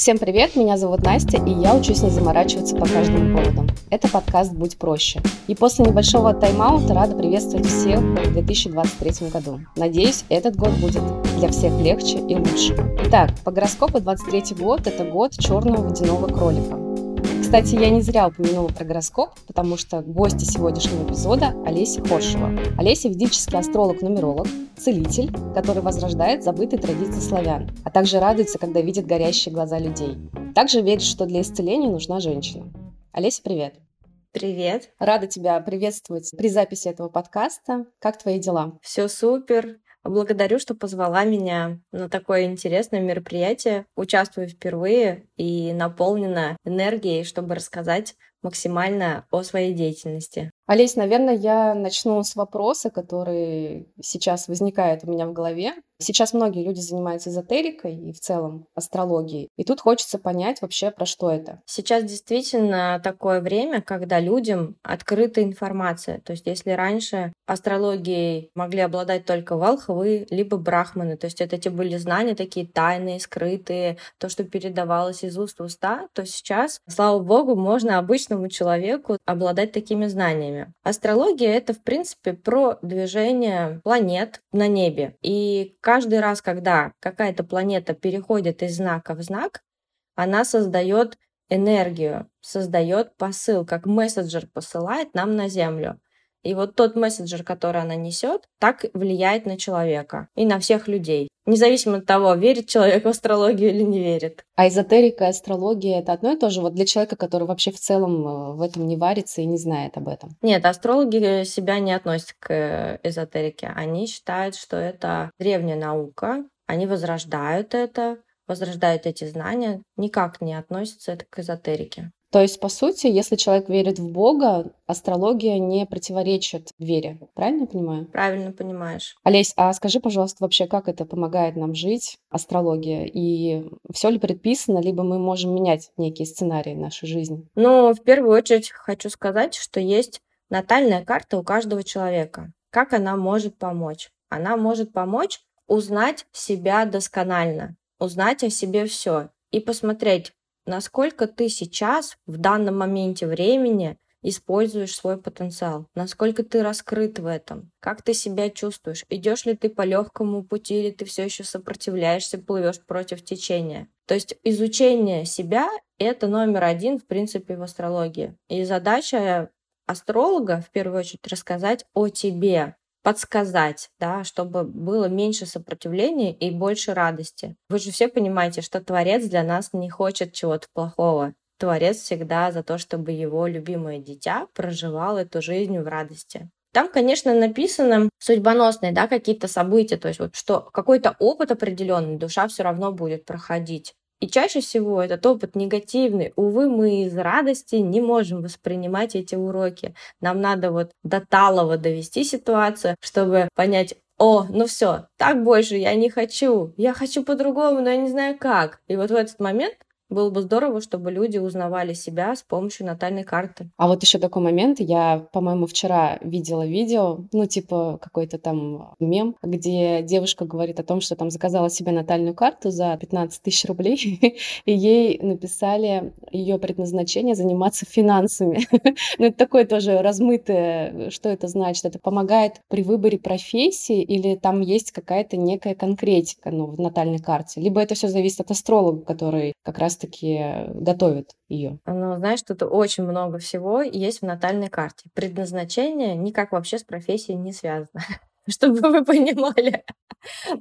Всем привет, меня зовут Настя, и я учусь не заморачиваться по каждому поводу. Это подкаст «Будь проще». И после небольшого тайм-аута рада приветствовать всех в 2023 году. Надеюсь, этот год будет для всех легче и лучше. Итак, по гороскопу 23 год – это год черного водяного кролика. Кстати, я не зря упомянула про гороскоп, потому что гости сегодняшнего эпизода Олеся Хоршева. Олеся – ведический астролог-нумеролог, целитель, который возрождает забытые традиции славян, а также радуется, когда видит горящие глаза людей. Также верит, что для исцеления нужна женщина. Олеся, привет! Привет. Рада тебя приветствовать при записи этого подкаста. Как твои дела? Все супер. Благодарю, что позвала меня на такое интересное мероприятие. Участвую впервые и наполнена энергией, чтобы рассказать максимально о своей деятельности. Олесь, наверное, я начну с вопроса, который сейчас возникает у меня в голове. Сейчас многие люди занимаются эзотерикой и в целом астрологией. И тут хочется понять вообще, про что это. Сейчас действительно такое время, когда людям открыта информация. То есть если раньше астрологией могли обладать только волхвы, либо брахманы, то есть это те были знания такие тайные, скрытые, то, что передавалось из уст в уста, то сейчас, слава богу, можно обычному человеку обладать такими знаниями. Астрология — это, в принципе, про движение планет на небе. И каждый раз, когда какая-то планета переходит из знака в знак, она создает энергию, создает посыл, как мессенджер посылает нам на Землю. И вот тот мессенджер, который она несет, так влияет на человека и на всех людей. Независимо от того, верит человек в астрологию или не верит. А эзотерика и астрология это одно и то же вот для человека, который вообще в целом э, в этом не варится и не знает об этом? Нет, астрологи себя не относят к эзотерике. Они считают, что это древняя наука, они возрождают это, возрождают эти знания, никак не относятся это к эзотерике. То есть, по сути, если человек верит в Бога, астрология не противоречит вере. Правильно я понимаю? Правильно понимаешь. Олесь, а скажи, пожалуйста, вообще, как это помогает нам жить, астрология? И все ли предписано, либо мы можем менять некие сценарии нашей жизни? Ну, в первую очередь хочу сказать, что есть натальная карта у каждого человека. Как она может помочь? Она может помочь узнать себя досконально, узнать о себе все и посмотреть, насколько ты сейчас, в данном моменте времени, используешь свой потенциал, насколько ты раскрыт в этом, как ты себя чувствуешь, идешь ли ты по легкому пути или ты все еще сопротивляешься, плывешь против течения. То есть изучение себя — это номер один, в принципе, в астрологии. И задача астролога, в первую очередь, рассказать о тебе, подсказать, да, чтобы было меньше сопротивления и больше радости. Вы же все понимаете, что Творец для нас не хочет чего-то плохого. Творец всегда за то, чтобы его любимое дитя проживало эту жизнь в радости. Там, конечно, написано судьбоносные, да, какие-то события, то есть вот что какой-то опыт определенный душа все равно будет проходить. И чаще всего этот опыт негативный. Увы, мы из радости не можем воспринимать эти уроки. Нам надо вот до талого довести ситуацию, чтобы понять, о, ну все, так больше я не хочу, я хочу по-другому, но я не знаю как. И вот в этот момент было бы здорово, чтобы люди узнавали себя с помощью натальной карты. А вот еще такой момент. Я, по-моему, вчера видела видео, ну, типа какой-то там мем, где девушка говорит о том, что там заказала себе натальную карту за 15 тысяч рублей, и ей написали ее предназначение заниматься финансами. Ну, это такое тоже размытое, что это значит? Это помогает при выборе профессии или там есть какая-то некая конкретика ну, в натальной карте? Либо это все зависит от астролога, который как раз раз-таки готовят ее? Ну, знаешь, тут очень много всего есть в натальной карте. Предназначение никак вообще с профессией не связано чтобы вы понимали.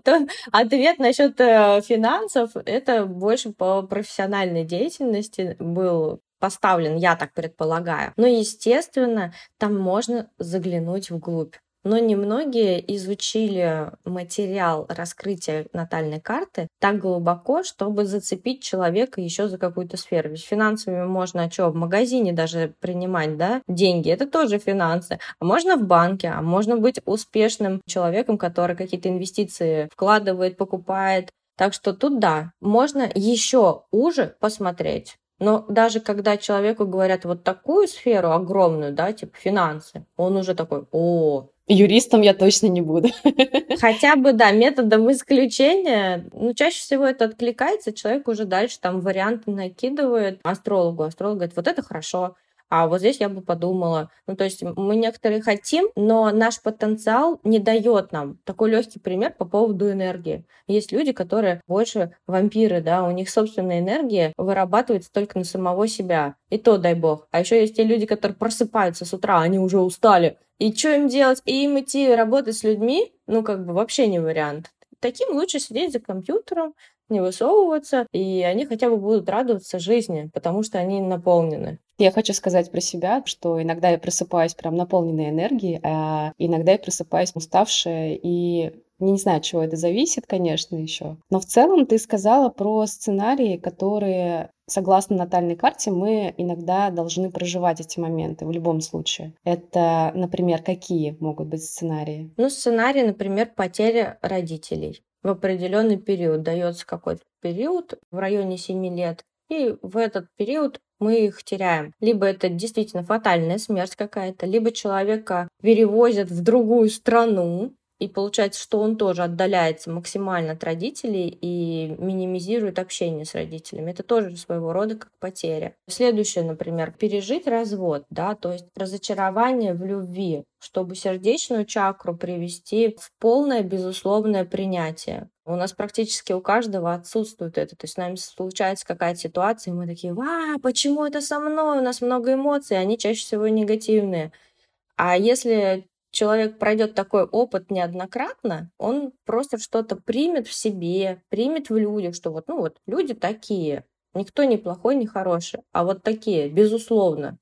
То ответ насчет э, финансов это больше по профессиональной деятельности был поставлен, я так предполагаю. Но, естественно, там можно заглянуть вглубь. Но немногие изучили материал раскрытия натальной карты так глубоко, чтобы зацепить человека еще за какую-то сферу. Ведь финансами можно что, в магазине даже принимать, да, деньги, это тоже финансы. А можно в банке, а можно быть успешным человеком, который какие-то инвестиции вкладывает, покупает. Так что тут да, можно еще уже посмотреть Но даже когда человеку говорят вот такую сферу огромную, да, типа финансы, он уже такой, о, Юристом я точно не буду. Хотя бы, да, методом исключения. Ну, чаще всего это откликается, человек уже дальше там варианты накидывает астрологу. Астролог говорит, вот это хорошо, а вот здесь я бы подумала. Ну, то есть мы некоторые хотим, но наш потенциал не дает нам. Такой легкий пример по поводу энергии. Есть люди, которые больше вампиры, да, у них собственная энергия вырабатывается только на самого себя. И то, дай бог. А еще есть те люди, которые просыпаются с утра, они уже устали. И что им делать? И им идти работать с людьми, ну, как бы вообще не вариант. Таким лучше сидеть за компьютером, не высовываться, и они хотя бы будут радоваться жизни, потому что они наполнены. Я хочу сказать про себя, что иногда я просыпаюсь прям наполненной энергией, а иногда я просыпаюсь уставшая и не знаю, от чего это зависит, конечно, еще. Но в целом ты сказала про сценарии, которые, согласно натальной карте, мы иногда должны проживать эти моменты в любом случае. Это, например, какие могут быть сценарии? Ну, сценарий, например, потеря родителей в определенный период. Дается какой-то период в районе 7 лет, и в этот период мы их теряем. Либо это действительно фатальная смерть какая-то, либо человека перевозят в другую страну, и получается, что он тоже отдаляется максимально от родителей и минимизирует общение с родителями. Это тоже своего рода как потеря. Следующее, например, пережить развод, да, то есть разочарование в любви, чтобы сердечную чакру привести в полное безусловное принятие. У нас практически у каждого отсутствует это. То есть с нами случается какая-то ситуация, и мы такие, ва, почему это со мной? У нас много эмоций, они чаще всего негативные. А если человек пройдет такой опыт неоднократно, он просто что-то примет в себе, примет в людях, что вот, ну вот, люди такие, никто не плохой, не хороший, а вот такие, безусловно.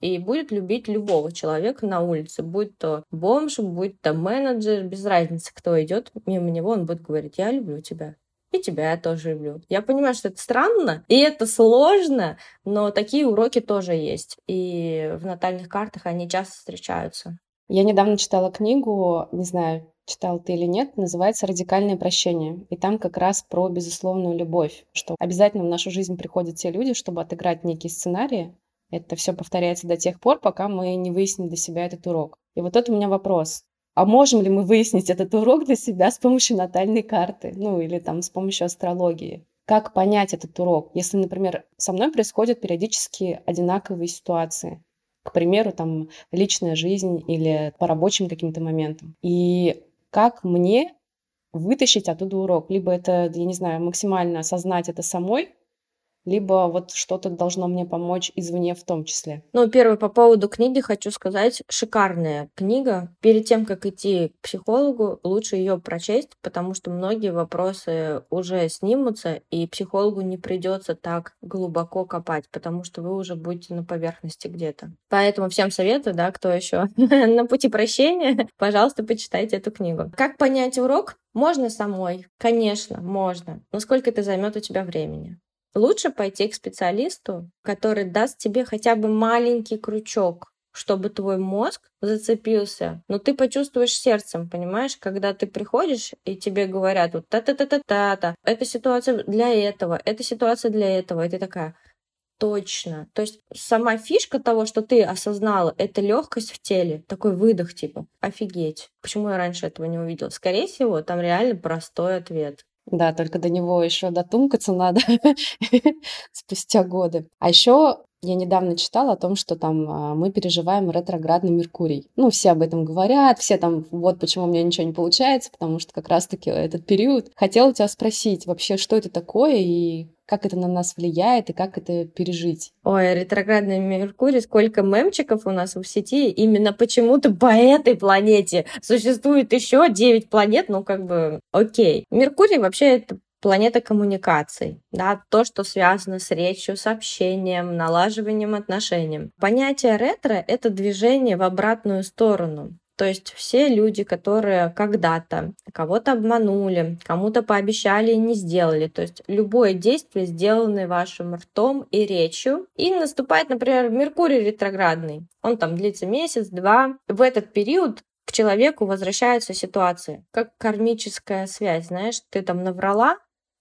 И будет любить любого человека на улице, будь то бомж, будь то менеджер, без разницы, кто идет мимо него, он будет говорить, я люблю тебя. И тебя я тоже люблю. Я понимаю, что это странно, и это сложно, но такие уроки тоже есть. И в натальных картах они часто встречаются. Я недавно читала книгу, не знаю, читал ты или нет, называется «Радикальное прощение». И там как раз про безусловную любовь, что обязательно в нашу жизнь приходят те люди, чтобы отыграть некие сценарии. Это все повторяется до тех пор, пока мы не выясним для себя этот урок. И вот это у меня вопрос. А можем ли мы выяснить этот урок для себя с помощью натальной карты? Ну, или там с помощью астрологии? Как понять этот урок, если, например, со мной происходят периодически одинаковые ситуации? К примеру, там личная жизнь или по рабочим каким-то моментам. И как мне вытащить оттуда урок? Либо это, я не знаю, максимально осознать это самой, либо вот что-то должно мне помочь извне в том числе. Ну, первое, по поводу книги хочу сказать, шикарная книга. Перед тем, как идти к психологу, лучше ее прочесть, потому что многие вопросы уже снимутся, и психологу не придется так глубоко копать, потому что вы уже будете на поверхности где-то. Поэтому всем советую, да, кто еще на пути прощения, пожалуйста, почитайте эту книгу. Как понять урок? Можно самой, конечно, можно. Но сколько это займет у тебя времени? Лучше пойти к специалисту, который даст тебе хотя бы маленький крючок, чтобы твой мозг зацепился. Но ты почувствуешь сердцем, понимаешь, когда ты приходишь и тебе говорят вот та-та-та-та-та-та, эта ситуация для этого, эта ситуация для этого, и ты такая, точно. То есть сама фишка того, что ты осознала, это легкость в теле, такой выдох типа, офигеть. Почему я раньше этого не увидела? Скорее всего, там реально простой ответ. Да, только до него еще дотумкаться надо спустя годы. А еще я недавно читала о том, что там а, мы переживаем ретроградный Меркурий. Ну, все об этом говорят, все там, вот почему у меня ничего не получается, потому что как раз-таки этот период. Хотела у тебя спросить вообще, что это такое и как это на нас влияет и как это пережить. Ой, ретроградный Меркурий, сколько мемчиков у нас в сети, именно почему-то по этой планете существует еще 9 планет, ну как бы окей. Меркурий вообще это планета коммуникаций, да, то, что связано с речью, с общением, налаживанием отношений. Понятие ретро — это движение в обратную сторону. То есть все люди, которые когда-то кого-то обманули, кому-то пообещали и не сделали. То есть любое действие, сделанное вашим ртом и речью. И наступает, например, Меркурий ретроградный. Он там длится месяц-два. В этот период к человеку возвращаются ситуации, как кармическая связь, знаешь, ты там наврала,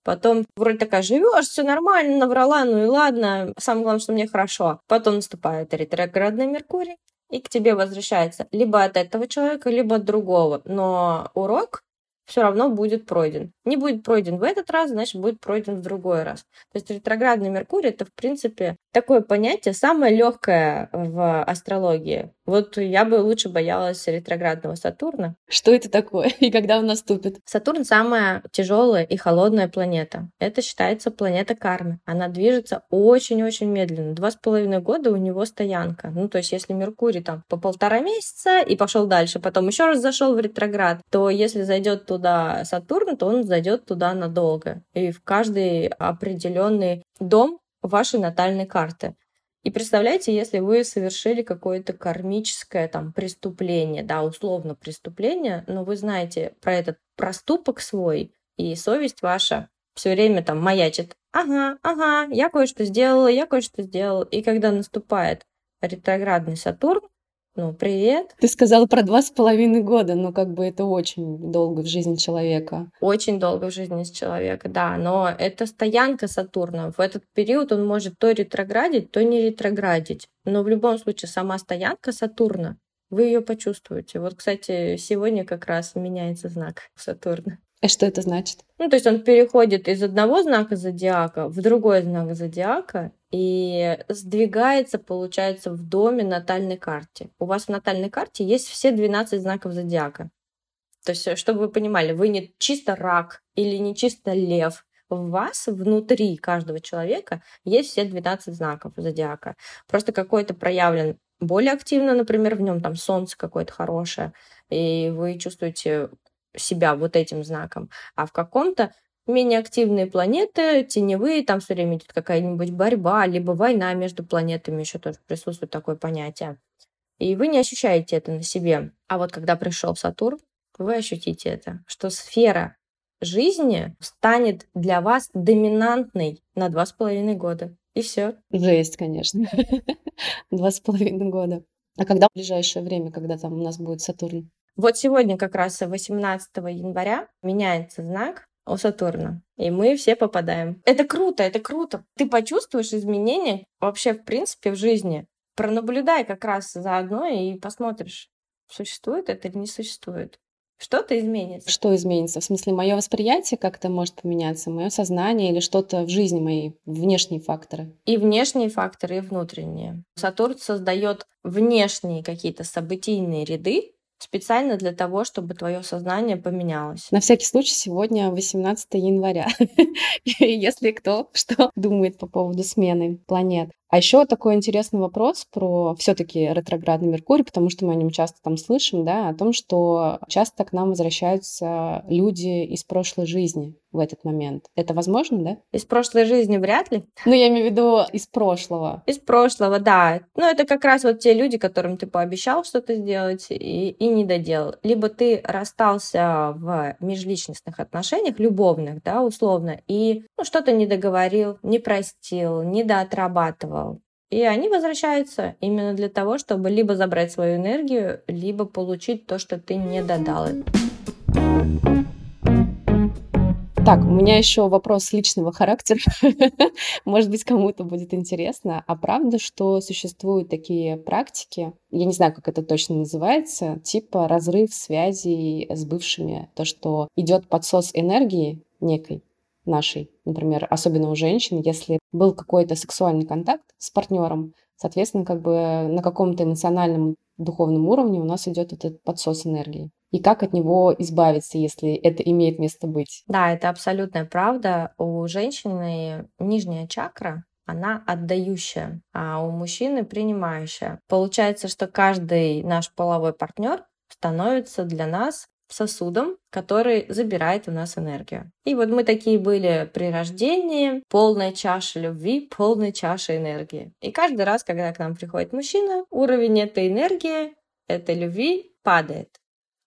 Потом вроде такая живешь, все нормально, наврала, ну и ладно, самое главное, что мне хорошо. Потом наступает ретроградный Меркурий, и к тебе возвращается либо от этого человека, либо от другого. Но урок все равно будет пройден. Не будет пройден в этот раз, значит, будет пройден в другой раз. То есть ретроградный Меркурий это, в принципе, такое понятие самое легкое в астрологии. Вот я бы лучше боялась ретроградного Сатурна. Что это такое и когда он наступит? Сатурн самая тяжелая и холодная планета. Это считается планета кармы. Она движется очень-очень медленно. Два с половиной года у него стоянка. Ну, то есть, если Меркурий там по полтора месяца и пошел дальше, потом еще раз зашел в ретроград, то если зайдет туда Сатурн, то он зайдет туда надолго. И в каждый определенный дом вашей натальной карты. И представляете, если вы совершили какое-то кармическое там преступление, да, условно преступление, но вы знаете про этот проступок свой, и совесть ваша все время там маячит. Ага, ага, я кое-что сделала, я кое-что сделала. И когда наступает ретроградный Сатурн, ну, привет. Ты сказала про два с половиной года, но как бы это очень долго в жизни человека. Очень долго в жизни человека, да. Но это стоянка Сатурна. В этот период он может то ретроградить, то не ретроградить. Но в любом случае сама стоянка Сатурна, вы ее почувствуете. Вот, кстати, сегодня как раз меняется знак Сатурна. А что это значит? Ну, то есть он переходит из одного знака зодиака в другой знак зодиака и сдвигается, получается, в доме натальной карте. У вас в натальной карте есть все 12 знаков зодиака. То есть, э, чтобы вы понимали, вы не чисто рак или не чисто лев. В вас, внутри каждого человека, есть все 12 знаков зодиака. Просто какой-то проявлен более активно, например, в нем там солнце какое-то хорошее, и вы чувствуете себя вот этим знаком, а в каком-то менее активные планеты, теневые, там все время идет какая-нибудь борьба, либо война между планетами, еще тоже присутствует такое понятие. И вы не ощущаете это на себе. А вот когда пришел Сатурн, вы ощутите это, что сфера жизни станет для вас доминантной на два с половиной года. И все. Жесть, конечно. Два с половиной года. А когда в ближайшее время, когда там у нас будет Сатурн? Вот сегодня как раз 18 января меняется знак у Сатурна, и мы все попадаем. Это круто, это круто. Ты почувствуешь изменения вообще в принципе в жизни. Пронаблюдай как раз заодно и посмотришь, существует это или не существует. Что-то изменится. Что изменится? В смысле, мое восприятие как-то может поменяться, мое сознание или что-то в жизни моей, внешние факторы? И внешние факторы, и внутренние. Сатурн создает внешние какие-то событийные ряды, специально для того, чтобы твое сознание поменялось. На всякий случай сегодня 18 января. Если кто что думает по поводу смены планет. А еще такой интересный вопрос про все-таки ретроградный Меркурий, потому что мы о нем часто там слышим, да, о том, что часто к нам возвращаются люди из прошлой жизни в этот момент. Это возможно, да? Из прошлой жизни вряд ли. Ну, я имею в виду из прошлого. Из прошлого, да. Ну, это как раз вот те люди, которым ты пообещал что-то сделать и, и не доделал. Либо ты расстался в межличностных отношениях, любовных, да, условно, и ну, что-то не договорил, не простил, не доотрабатывал. И они возвращаются именно для того, чтобы либо забрать свою энергию, либо получить то, что ты не додал. Так, у меня еще вопрос личного характера. Может быть, кому-то будет интересно. А правда, что существуют такие практики, я не знаю, как это точно называется, типа разрыв связей с бывшими, то, что идет подсос энергии некой нашей, например, особенно у женщин, если был какой-то сексуальный контакт с партнером, соответственно, как бы на каком-то эмоциональном духовном уровне у нас идет этот подсос энергии и как от него избавиться, если это имеет место быть. Да, это абсолютная правда. У женщины нижняя чакра, она отдающая, а у мужчины принимающая. Получается, что каждый наш половой партнер становится для нас сосудом, который забирает у нас энергию. И вот мы такие были при рождении, полная чаша любви, полная чаша энергии. И каждый раз, когда к нам приходит мужчина, уровень этой энергии, этой любви падает.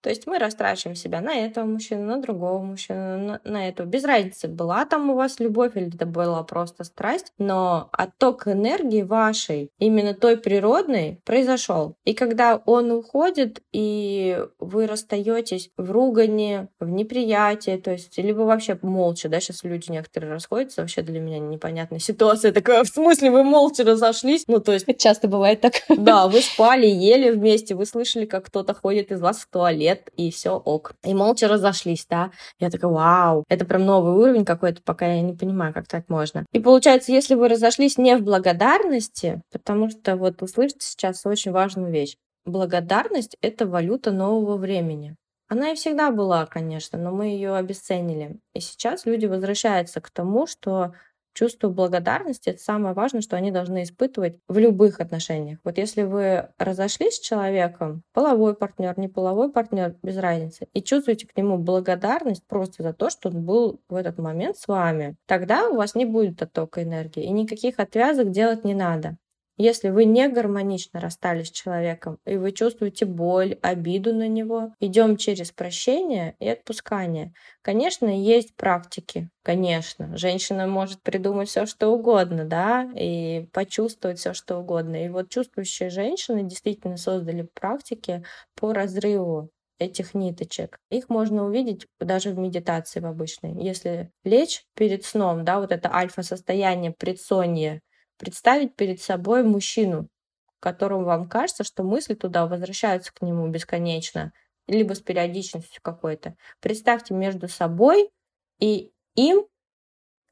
То есть мы растрачиваем себя на этого мужчину, на другого мужчину, на, на этого. Без разницы, была там у вас любовь или это была просто страсть, но отток энергии вашей, именно той природной, произошел. И когда он уходит, и вы расстаетесь в ругане, в неприятии, то есть либо вообще молча, да, сейчас люди некоторые расходятся, вообще для меня непонятная ситуация такая, в смысле вы молча разошлись? Ну, то есть... Часто бывает так. Да, вы спали, ели вместе, вы слышали, как кто-то ходит из вас в туалет, и все ок. И молча разошлись, да. Я такая, вау, это прям новый уровень какой-то, пока я не понимаю, как так можно. И получается, если вы разошлись не в благодарности, потому что вот услышите сейчас очень важную вещь. Благодарность — это валюта нового времени. Она и всегда была, конечно, но мы ее обесценили. И сейчас люди возвращаются к тому, что чувство благодарности — это самое важное, что они должны испытывать в любых отношениях. Вот если вы разошлись с человеком, половой партнер, не половой партнер, без разницы, и чувствуете к нему благодарность просто за то, что он был в этот момент с вами, тогда у вас не будет оттока энергии, и никаких отвязок делать не надо. Если вы не гармонично расстались с человеком, и вы чувствуете боль, обиду на него, идем через прощение и отпускание. Конечно, есть практики, конечно. Женщина может придумать все, что угодно, да, и почувствовать все, что угодно. И вот чувствующие женщины действительно создали практики по разрыву этих ниточек. Их можно увидеть даже в медитации в обычной. Если лечь перед сном, да, вот это альфа-состояние, предсонье, представить перед собой мужчину, которому вам кажется, что мысли туда возвращаются к нему бесконечно, либо с периодичностью какой-то. Представьте между собой и им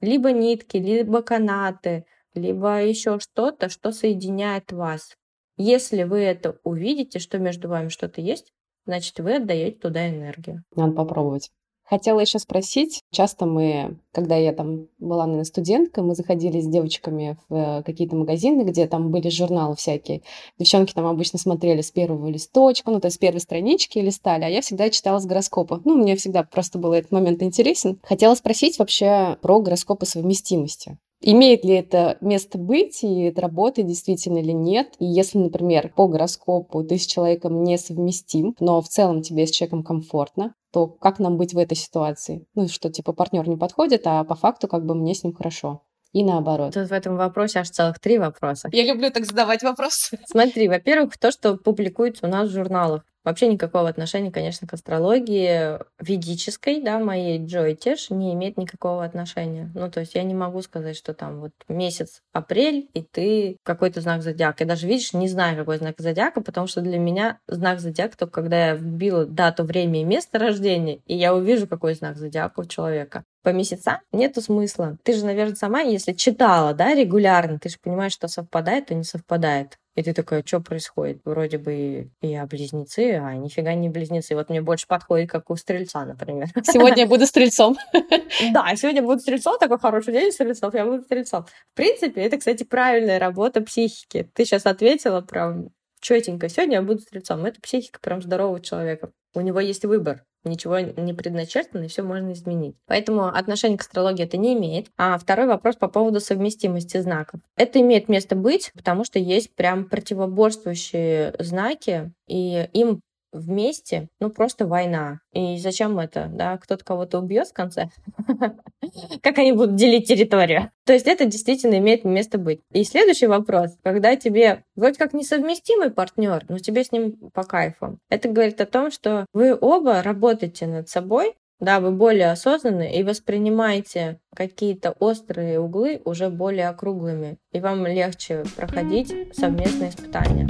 либо нитки, либо канаты, либо еще что-то, что соединяет вас. Если вы это увидите, что между вами что-то есть, значит, вы отдаете туда энергию. Надо попробовать. Хотела еще спросить, часто мы, когда я там была, наверное, студенткой, мы заходили с девочками в э, какие-то магазины, где там были журналы всякие. Девчонки там обычно смотрели с первого листочка, ну, то есть с первой странички листали, а я всегда читала с гороскопа. Ну, мне всегда просто был этот момент интересен. Хотела спросить вообще про гороскопы совместимости. Имеет ли это место быть, и это работает действительно или нет? И если, например, по гороскопу ты с человеком не совместим, но в целом тебе с человеком комфортно, то как нам быть в этой ситуации? Ну, что типа партнер не подходит, а по факту как бы мне с ним хорошо. И наоборот. Тут в этом вопросе аж целых три вопроса. Я люблю так задавать вопросы. Смотри, во-первых, то, что публикуется у нас в журналах. Вообще никакого отношения, конечно, к астрологии ведической, да, моей Джой Теш, не имеет никакого отношения. Ну, то есть я не могу сказать, что там вот месяц апрель, и ты какой-то знак зодиака. Я даже, видишь, не знаю, какой знак зодиака, потому что для меня знак зодиака только когда я вбила дату, время и место рождения, и я увижу, какой знак зодиака у человека по месяцам нету смысла. Ты же, наверное, сама, если читала, да, регулярно, ты же понимаешь, что совпадает, то не совпадает. И ты такая, что происходит? Вроде бы я близнецы, а нифига не близнецы. Вот мне больше подходит, как у стрельца, например. Сегодня я буду стрельцом. Да, сегодня буду стрельцом, такой хороший день стрельцов, я буду стрельцом. В принципе, это, кстати, правильная работа психики. Ты сейчас ответила прям четенько. Сегодня я буду стрельцом. Это психика прям здорового человека. У него есть выбор ничего не предначертано, и все можно изменить. Поэтому отношение к астрологии это не имеет. А второй вопрос по поводу совместимости знаков. Это имеет место быть, потому что есть прям противоборствующие знаки, и им вместе, ну просто война. И зачем это, да? Кто-то кого-то убьет в конце? Как они будут делить территорию? То есть это действительно имеет место быть. И следующий вопрос. Когда тебе вроде как несовместимый партнер, но тебе с ним по кайфу. Это говорит о том, что вы оба работаете над собой, да, вы более осознанны и воспринимаете какие-то острые углы уже более округлыми, и вам легче проходить совместные испытания.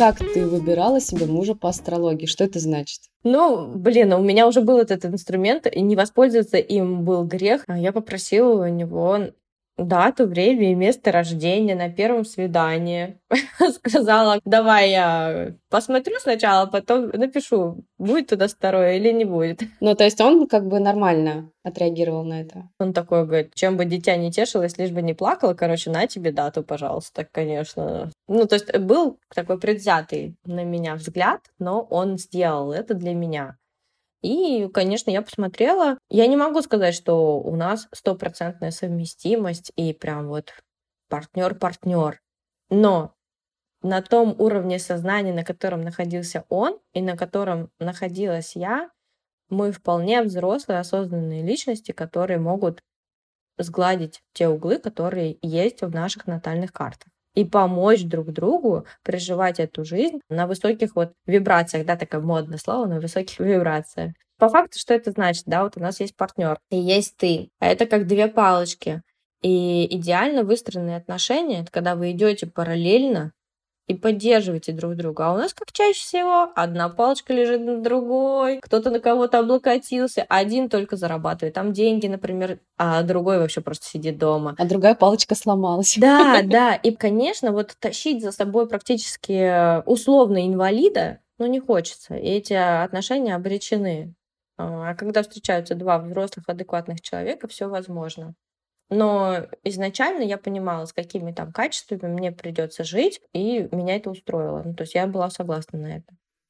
Как ты выбирала себе мужа по астрологии? Что это значит? Ну, блин, у меня уже был этот инструмент, и не воспользоваться им был грех. А я попросила у него дату, время и место рождения на первом свидании. Сказала, давай я посмотрю сначала, потом напишу, будет туда второе или не будет. Ну, то есть он как бы нормально отреагировал на это? Он такой говорит, чем бы дитя не тешилось, лишь бы не плакало, короче, на тебе дату, пожалуйста, конечно. Ну, то есть был такой предвзятый на меня взгляд, но он сделал это для меня. И, конечно, я посмотрела. Я не могу сказать, что у нас стопроцентная совместимость и прям вот партнер-партнер. Но на том уровне сознания, на котором находился он и на котором находилась я, мы вполне взрослые, осознанные личности, которые могут сгладить те углы, которые есть в наших натальных картах и помочь друг другу проживать эту жизнь на высоких вот вибрациях, да, такое модное слово, на высоких вибрациях. По факту, что это значит, да, вот у нас есть партнер и есть ты, а это как две палочки. И идеально выстроенные отношения, это когда вы идете параллельно и поддерживаете друг друга. А у нас, как чаще всего, одна палочка лежит на другой, кто-то на кого-то облокотился, один только зарабатывает там деньги, например, а другой вообще просто сидит дома. А другая палочка сломалась. Да, да. И, конечно, вот тащить за собой практически условно инвалида, ну, не хочется. И эти отношения обречены. А когда встречаются два взрослых, адекватных человека, все возможно. Но изначально я понимала, с какими там качествами мне придется жить, и меня это устроило. Ну, то есть я была согласна на это.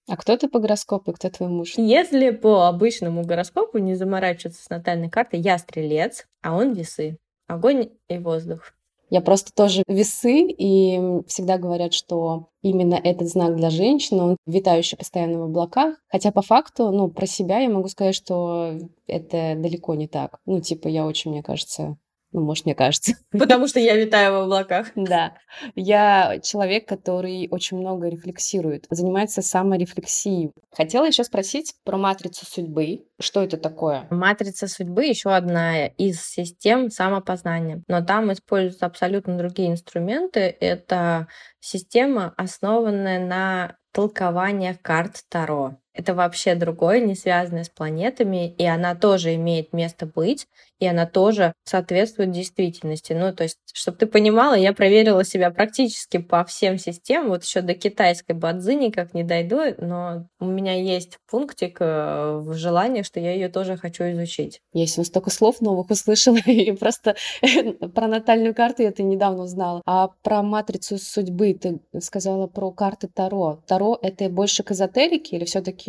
А кто ты по гороскопу, кто твой муж? Если по обычному гороскопу не заморачиваться с натальной картой, я стрелец, а он весы. Огонь и воздух. Я просто тоже весы, и всегда говорят, что именно этот знак для женщины, он витающий постоянно в облаках. Хотя по факту, ну, про себя я могу сказать, что это далеко не так. Ну, типа, я очень, мне кажется, ну, может, мне кажется. Потому что я витаю в облаках. Да. Я человек, который очень много рефлексирует, занимается саморефлексией. Хотела еще спросить про матрицу судьбы. Что это такое? Матрица судьбы еще одна из систем самопознания. Но там используются абсолютно другие инструменты. Это система, основанная на толкованиях карт Таро. Это вообще другое, не связанное с планетами, и она тоже имеет место быть и она тоже соответствует действительности. Ну, то есть, чтобы ты понимала, я проверила себя практически по всем системам, вот еще до китайской бадзи никак не дойду, но у меня есть пунктик э, в желании, что я ее тоже хочу изучить. Я сегодня столько слов новых услышала, и просто про натальную карту я это недавно узнала. А про матрицу судьбы ты сказала про карты Таро. Таро — это больше к эзотерике или все таки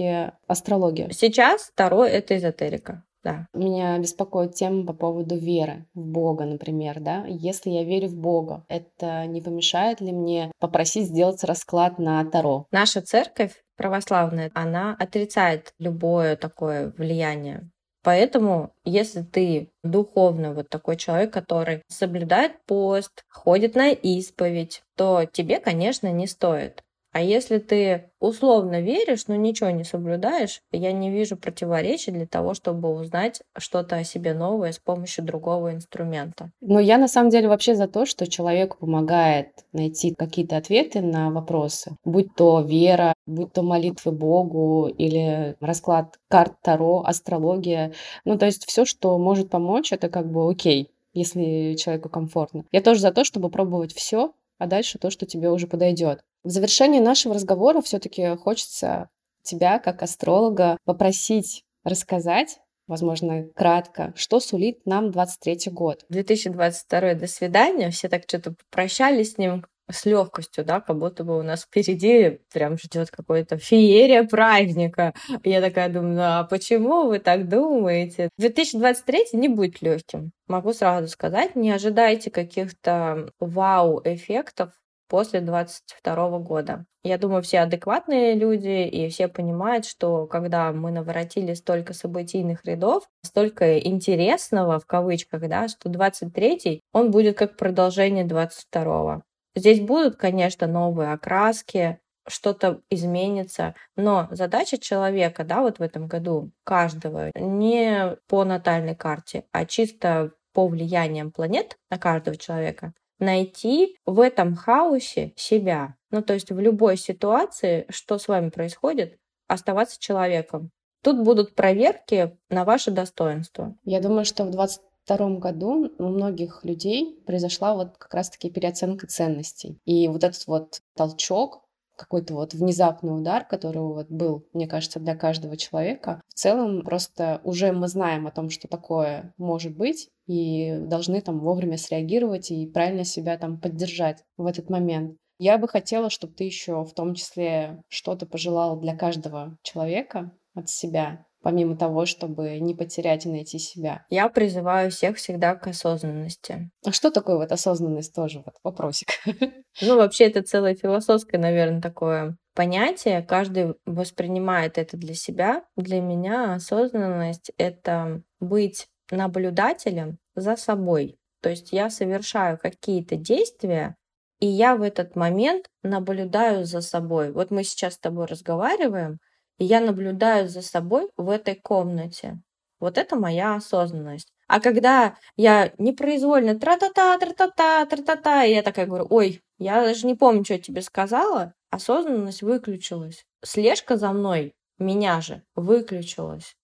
астрология? Сейчас Таро — это эзотерика. Да. Меня беспокоит тема по поводу веры в Бога, например, да. Если я верю в Бога, это не помешает ли мне попросить сделать расклад на Таро? Наша церковь православная, она отрицает любое такое влияние. Поэтому, если ты духовно вот такой человек, который соблюдает пост, ходит на исповедь, то тебе, конечно, не стоит. А если ты условно веришь, но ничего не соблюдаешь, я не вижу противоречий для того, чтобы узнать что-то о себе новое с помощью другого инструмента. Но я на самом деле вообще за то, что человеку помогает найти какие-то ответы на вопросы, будь то вера, будь то молитвы Богу или расклад карт Таро, астрология. Ну, то есть все, что может помочь, это как бы окей, если человеку комфортно. Я тоже за то, чтобы пробовать все, а дальше то, что тебе уже подойдет. В завершении нашего разговора все-таки хочется тебя, как астролога, попросить рассказать, возможно, кратко, что сулит нам 23 год. 2022 до свидания. Все так что-то попрощались с ним с легкостью, да, как будто бы у нас впереди прям ждет какой-то феерия праздника. Я такая думаю, ну а почему вы так думаете? 2023 не будет легким. Могу сразу сказать, не ожидайте каких-то вау-эффектов после 22 года. Я думаю, все адекватные люди и все понимают, что когда мы наворотили столько событийных рядов, столько интересного в кавычках, да, что 23-й, он будет как продолжение 22-го. Здесь будут, конечно, новые окраски, что-то изменится, но задача человека, да, вот в этом году, каждого, не по натальной карте, а чисто по влияниям планет на каждого человека, найти в этом хаосе себя. Ну, то есть в любой ситуации, что с вами происходит, оставаться человеком. Тут будут проверки на ваше достоинство. Я думаю, что в 22 году у многих людей произошла вот как раз-таки переоценка ценностей. И вот этот вот толчок, какой-то вот внезапный удар, который вот был, мне кажется, для каждого человека. В целом просто уже мы знаем о том, что такое может быть, и должны там вовремя среагировать и правильно себя там поддержать в этот момент. Я бы хотела, чтобы ты еще в том числе что-то пожелала для каждого человека от себя помимо того, чтобы не потерять и найти себя? Я призываю всех всегда к осознанности. А что такое вот осознанность тоже? Вот вопросик. Ну, вообще, это целое философское, наверное, такое понятие. Каждый воспринимает это для себя. Для меня осознанность — это быть наблюдателем за собой. То есть я совершаю какие-то действия, и я в этот момент наблюдаю за собой. Вот мы сейчас с тобой разговариваем, и я наблюдаю за собой в этой комнате. Вот это моя осознанность. А когда я непроизвольно тра-та-та, тра-та-та, тра-та-та, и я такая говорю, ой, я даже не помню, что я тебе сказала, осознанность выключилась. Слежка за мной, меня же, выключилась.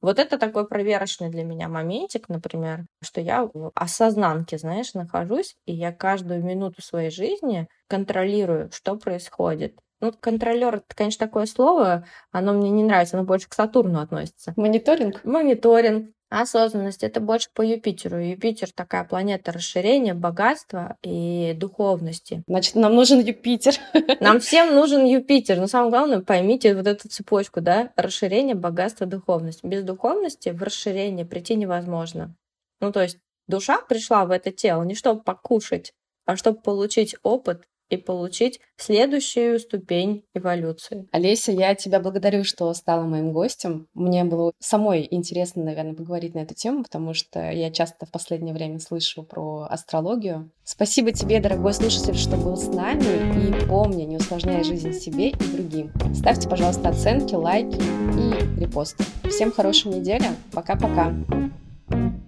Вот это такой проверочный для меня моментик, например, что я в осознанке, знаешь, нахожусь, и я каждую минуту своей жизни контролирую, что происходит. Ну, контролер, это, конечно, такое слово, оно мне не нравится, оно больше к Сатурну относится. Мониторинг? Мониторинг. Осознанность это больше по Юпитеру. Юпитер такая планета расширения, богатства и духовности. Значит, нам нужен Юпитер. Нам всем нужен Юпитер. Но самое главное, поймите вот эту цепочку, да, расширение, богатство, духовность. Без духовности в расширение прийти невозможно. Ну, то есть душа пришла в это тело не чтобы покушать, а чтобы получить опыт и получить следующую ступень эволюции. Олеся, я тебя благодарю, что стала моим гостем. Мне было самой интересно, наверное, поговорить на эту тему, потому что я часто в последнее время слышу про астрологию. Спасибо тебе, дорогой слушатель, что был с нами. И помни, не усложняй жизнь себе и другим. Ставьте, пожалуйста, оценки, лайки и репосты. Всем хорошей недели. Пока-пока. thank you